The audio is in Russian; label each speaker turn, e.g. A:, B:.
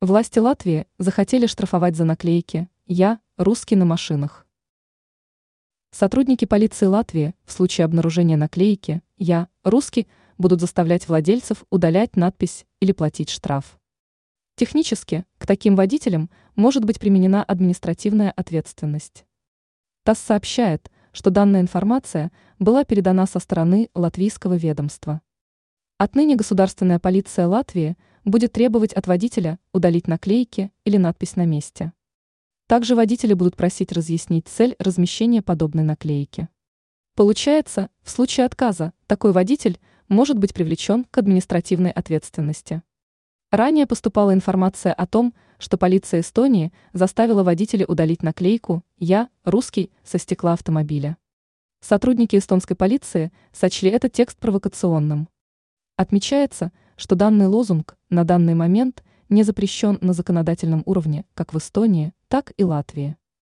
A: Власти Латвии захотели штрафовать за наклейки «Я – русский на машинах». Сотрудники полиции Латвии в случае обнаружения наклейки «Я – русский» будут заставлять владельцев удалять надпись или платить штраф. Технически к таким водителям может быть применена административная ответственность. ТАСС сообщает, что данная информация была передана со стороны латвийского ведомства. Отныне государственная полиция Латвии будет требовать от водителя удалить наклейки или надпись на месте. Также водители будут просить разъяснить цель размещения подобной наклейки. Получается, в случае отказа такой водитель может быть привлечен к административной ответственности. Ранее поступала информация о том, что полиция Эстонии заставила водителя удалить наклейку «Я – русский» со стекла автомобиля. Сотрудники эстонской полиции сочли этот текст провокационным. Отмечается, что данный лозунг на данный момент не запрещен на законодательном уровне как в Эстонии, так и Латвии.